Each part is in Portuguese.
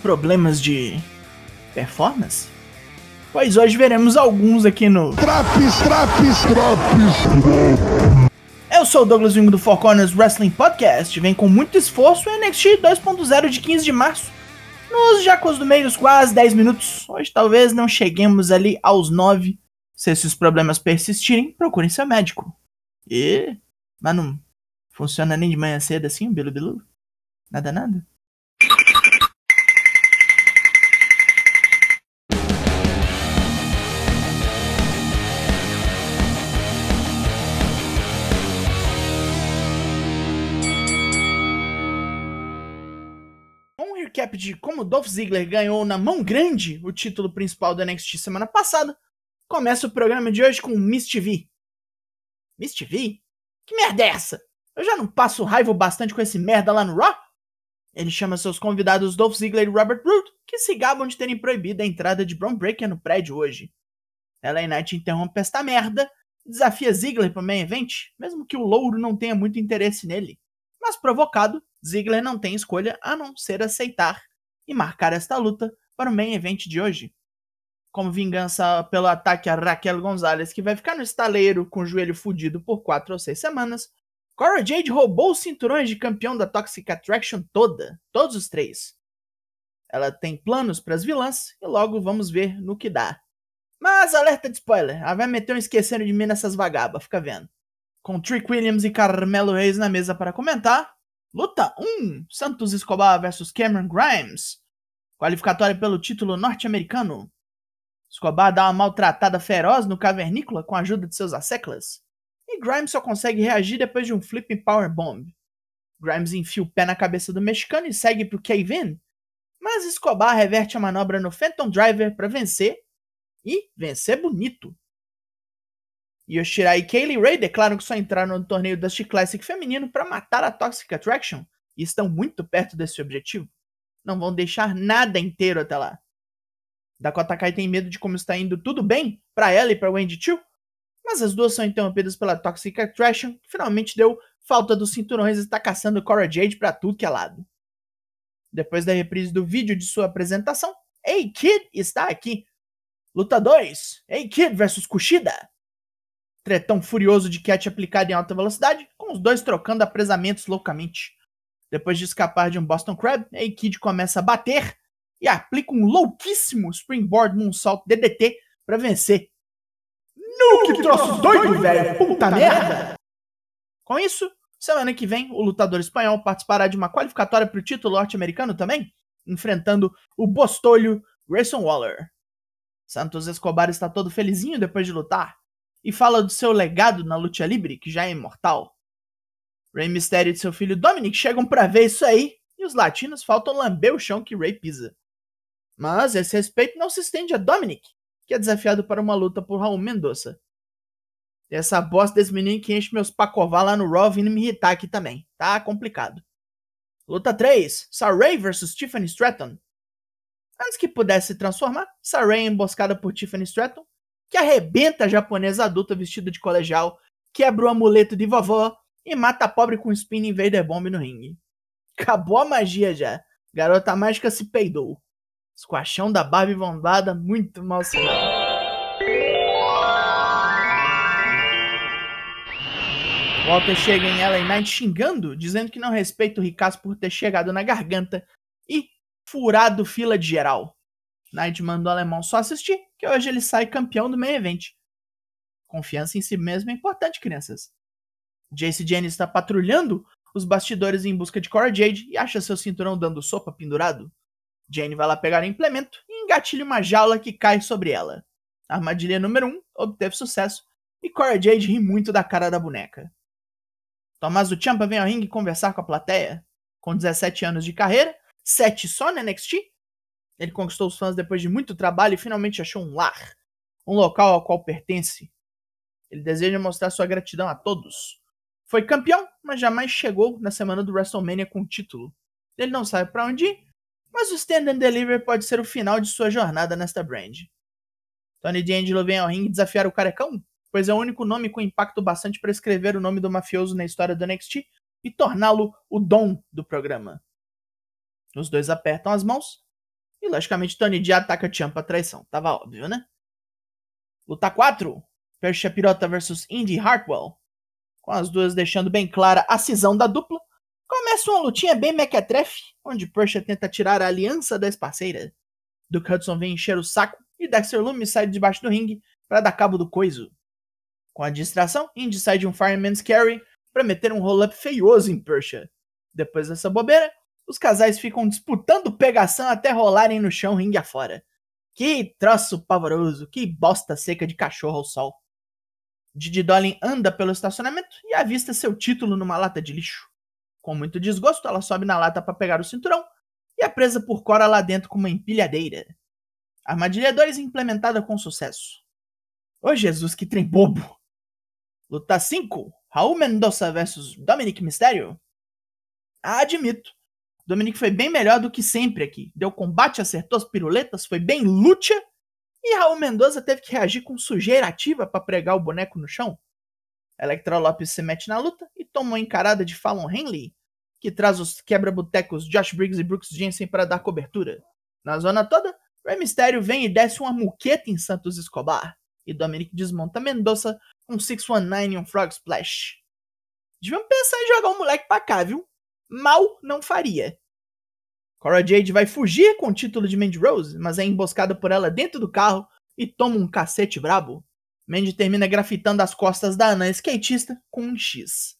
problemas de performance? Pois hoje veremos alguns aqui no Traps, traps, traps. Eu sou o Douglas Vingo do Four Corners Wrestling Podcast. Vem com muito esforço o NXT 2.0 de 15 de março. Nos Jacos do Meio, quase 10 minutos. Hoje talvez não cheguemos ali aos 9. Se esses problemas persistirem, procurem seu médico. E. Mas não funciona nem de manhã cedo assim, Bilu Bilu? Nada, nada? Recap de como Dolph Ziggler ganhou na mão grande o título principal do NXT semana passada. Começa o programa de hoje com Miss TV. Miss TV? Que merda é essa? Eu já não passo raiva bastante com esse merda lá no Raw? Ele chama seus convidados Dolph Ziggler e Robert Roode, que se gabam de terem proibido a entrada de Braun Breaker no prédio hoje. LA Knight interrompe esta merda e desafia Ziggler para o main event, mesmo que o louro não tenha muito interesse nele. Mas provocado, Ziggler não tem escolha a não ser aceitar e marcar esta luta para o main event de hoje. Como vingança pelo ataque a Raquel Gonzalez, que vai ficar no estaleiro com o joelho fudido por 4 ou 6 semanas, Cora Jade roubou os cinturões de campeão da Toxic Attraction toda, todos os três. Ela tem planos para as vilãs e logo vamos ver no que dá. Mas alerta de spoiler, ela vai meter um esquecendo de mim nessas vagabas, fica vendo. Com Trick Williams e Carmelo Reis na mesa para comentar, luta 1, Santos Escobar vs Cameron Grimes, qualificatória pelo título norte-americano. Escobar dá uma maltratada feroz no cavernícola com a ajuda de seus asseclas e Grimes só consegue reagir depois de um flipping powerbomb. Grimes enfia o pé na cabeça do mexicano e segue pro Kevin, mas Escobar reverte a manobra no Phantom Driver para vencer e vencer bonito. Yoshirai e Kaylee Ray declaram que só entraram no torneio Dusty Classic feminino para matar a Toxic Attraction e estão muito perto desse objetivo. Não vão deixar nada inteiro até lá. Dakota Kai tem medo de como está indo tudo bem para ela e para Wendy Chu, mas as duas são interrompidas pela Toxic Attraction, que finalmente deu falta dos cinturões e está caçando Cora Jade para tudo que é lado. Depois da reprise do vídeo de sua apresentação, A-Kid está aqui. Luta 2, A-Kid vs Kushida. Tretão furioso de catch aplicado em alta velocidade, com os dois trocando apresamentos loucamente. Depois de escapar de um Boston Crab, A-Kid começa a bater e aplica um louquíssimo Springboard Moonsault DDT para vencer. Nu, que troço doido, velho! Puta merda! Com isso, semana que vem, o lutador espanhol participará de uma qualificatória para o título norte-americano também, enfrentando o bostolho Grayson Waller. Santos Escobar está todo felizinho depois de lutar e fala do seu legado na luta livre, que já é imortal. Rey Mysterio e seu filho Dominic chegam para ver isso aí e os latinos faltam lamber o chão que Rey pisa. Mas esse respeito não se estende a Dominic, que é desafiado para uma luta por Raul Mendonça. Essa bosta desse menino que enche meus pacovar lá no Raw vindo me irritar aqui também. Tá complicado. Luta 3. Saray vs Tiffany Stratton. Antes que pudesse se transformar, Saray é emboscada por Tiffany Stratton, que arrebenta a japonesa adulta vestida de colegial, quebra o amuleto de vovó e mata a pobre com um spin invader bomb no ringue. Acabou a magia já. Garota mágica se peidou. Esquachão da Barbie bombada, muito mal sinal. Walter chega em LA Knight xingando, dizendo que não respeita o Ricasso por ter chegado na garganta e furado fila de geral. Knight manda o alemão só assistir, que hoje ele sai campeão do meio event. Confiança em si mesmo é importante, crianças. Jace Jennings está patrulhando os bastidores em busca de Cora Jade e acha seu cinturão dando sopa pendurado. Jane vai lá pegar o implemento e engatilha uma jaula que cai sobre ela. A armadilha número 1 um obteve sucesso e Cora Jade ri muito da cara da boneca. Tomás do Ciampa vem ao ringue conversar com a plateia. Com 17 anos de carreira, 7 só na NXT, ele conquistou os fãs depois de muito trabalho e finalmente achou um lar, um local ao qual pertence. Ele deseja mostrar sua gratidão a todos. Foi campeão, mas jamais chegou na semana do WrestleMania com o título. Ele não sabe para onde ir, mas o Stand and Deliver pode ser o final de sua jornada nesta brand. Tony D'Angelo vem ao ringue desafiar o carecão, pois é o único nome com impacto bastante para escrever o nome do mafioso na história do NXT e torná-lo o dom do programa. Os dois apertam as mãos E logicamente Tony D ataca Champa pra traição. Tava óbvio, né? Luta 4. Persia Pirota vs Indy Hartwell. Com as duas deixando bem clara a cisão da dupla. Começa uma lutinha bem mequetrefe, onde Persia tenta tirar a aliança da ex-parceira. Duke Hudson vem encher o saco e Dexter Loomis sai debaixo do ringue para dar cabo do coiso. Com a distração, Indy sai de um Fireman's Carry para meter um roll-up feioso em Persia. Depois dessa bobeira, os casais ficam disputando pegação até rolarem no chão ringue afora. Que troço pavoroso, que bosta seca de cachorro ao sol. Didi Dolin anda pelo estacionamento e avista seu título numa lata de lixo. Com muito desgosto, ela sobe na lata para pegar o cinturão e é presa por Cora lá dentro com uma empilhadeira. Armadilha 2 implementada com sucesso. Ô Jesus, que trem bobo! Luta 5: Raul Mendoza vs Dominic Mysterio. Ah, admito, Dominic foi bem melhor do que sempre aqui. Deu combate, acertou as piruletas, foi bem luta. E Raul Mendoza teve que reagir com sujeira ativa para pregar o boneco no chão. Electra Lopes se mete na luta e toma uma encarada de Fallon Henley, que traz os quebra-botecos Josh Briggs e Brooks Jensen para dar cobertura. Na zona toda, Rey Mysterio vem e desce uma muqueta em Santos Escobar, e Dominic desmonta Mendoza com 619 e um Frog Splash. Deviam pensar em jogar o um moleque pra cá, viu? Mal não faria. Cora Jade vai fugir com o título de Mandy Rose, mas é emboscada por ela dentro do carro e toma um cacete brabo. Mandy termina grafitando as costas da Ana skatista com um X.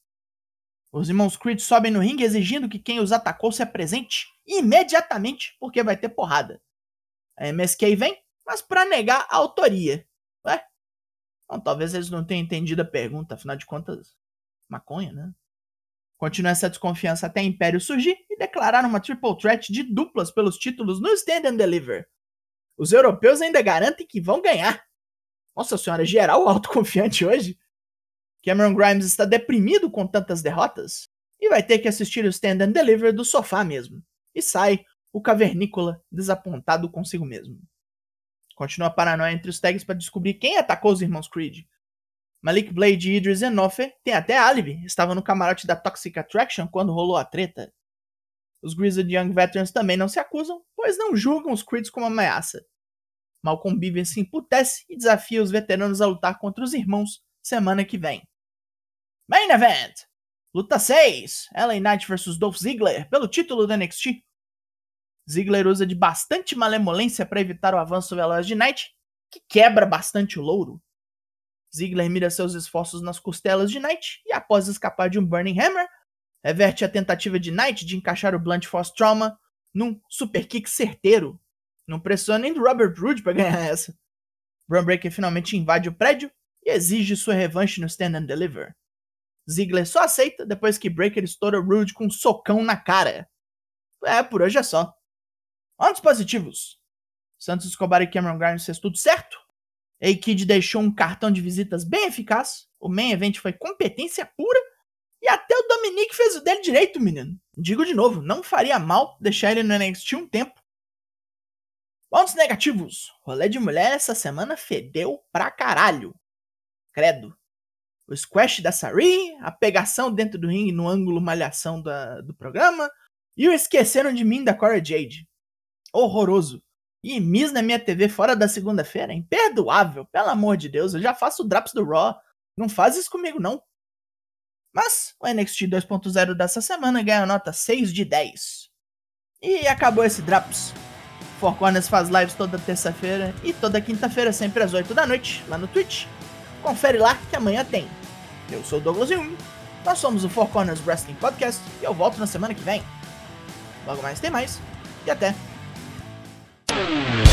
Os irmãos Creed sobem no ringue exigindo que quem os atacou se apresente imediatamente, porque vai ter porrada. A MSK vem, mas para negar a autoria. Ué? Então, talvez eles não tenham entendido a pergunta, afinal de contas, maconha, né? Continua essa desconfiança até Império surgir e declarar uma triple threat de duplas pelos títulos no Stand and Deliver. Os europeus ainda garantem que vão ganhar. Nossa senhora, geral autoconfiante hoje. Cameron Grimes está deprimido com tantas derrotas e vai ter que assistir o Stand and Deliver do sofá mesmo. E sai o cavernícola desapontado consigo mesmo. Continua a paranoia entre os tags para descobrir quem atacou os irmãos Creed. Malik Blade e Idris Enofe têm até álibi, estavam no camarote da Toxic Attraction quando rolou a treta. Os Grizzled Young Veterans também não se acusam, pois não julgam os Creeds como ameaça. Malcolm Bivens se emputece e desafia os veteranos a lutar contra os irmãos semana que vem. Main Event! Luta 6: LA Knight vs Dolph Ziggler pelo título da NXT. Ziggler usa de bastante malemolência para evitar o avanço veloz de Knight, que quebra bastante o louro. Ziggler mira seus esforços nas costelas de Knight e, após escapar de um Burning Hammer, reverte a tentativa de Knight de encaixar o Blunt Force Trauma num super kick certeiro. Não precisou nem do Robert Roode para ganhar essa. Braun Breaker finalmente invade o prédio e exige sua revanche no Stand and Deliver. Ziggler só aceita depois que Breaker estoura Rude com um socão na cara. É, por hoje é só. Pontos positivos. Santos Escobar e Cameron Grimes fez tudo certo. A-Kid deixou um cartão de visitas bem eficaz. O main event foi competência pura. E até o Dominique fez o dele direito, menino. Digo de novo, não faria mal deixar ele no NXT um tempo. Pontos negativos. Rolê de mulher essa semana fedeu pra caralho. Credo. O squash da Sari, a pegação dentro do ringue no ângulo malhação da, do programa e o esqueceram de mim da Cora Jade. Horroroso. E Miss na minha TV fora da segunda-feira? Imperdoável, pelo amor de Deus. Eu já faço drops do Raw. Não faz isso comigo, não. Mas o NXT 2.0 dessa semana ganha nota 6 de 10. E acabou esse Drops. Four Corners faz lives toda terça-feira e toda quinta-feira, sempre às 8 da noite, lá no Twitch. Confere lá que amanhã tem. Eu sou o Douglas Jung, nós somos o Four Corners Wrestling Podcast e eu volto na semana que vem. Logo mais tem mais e até! Thank you.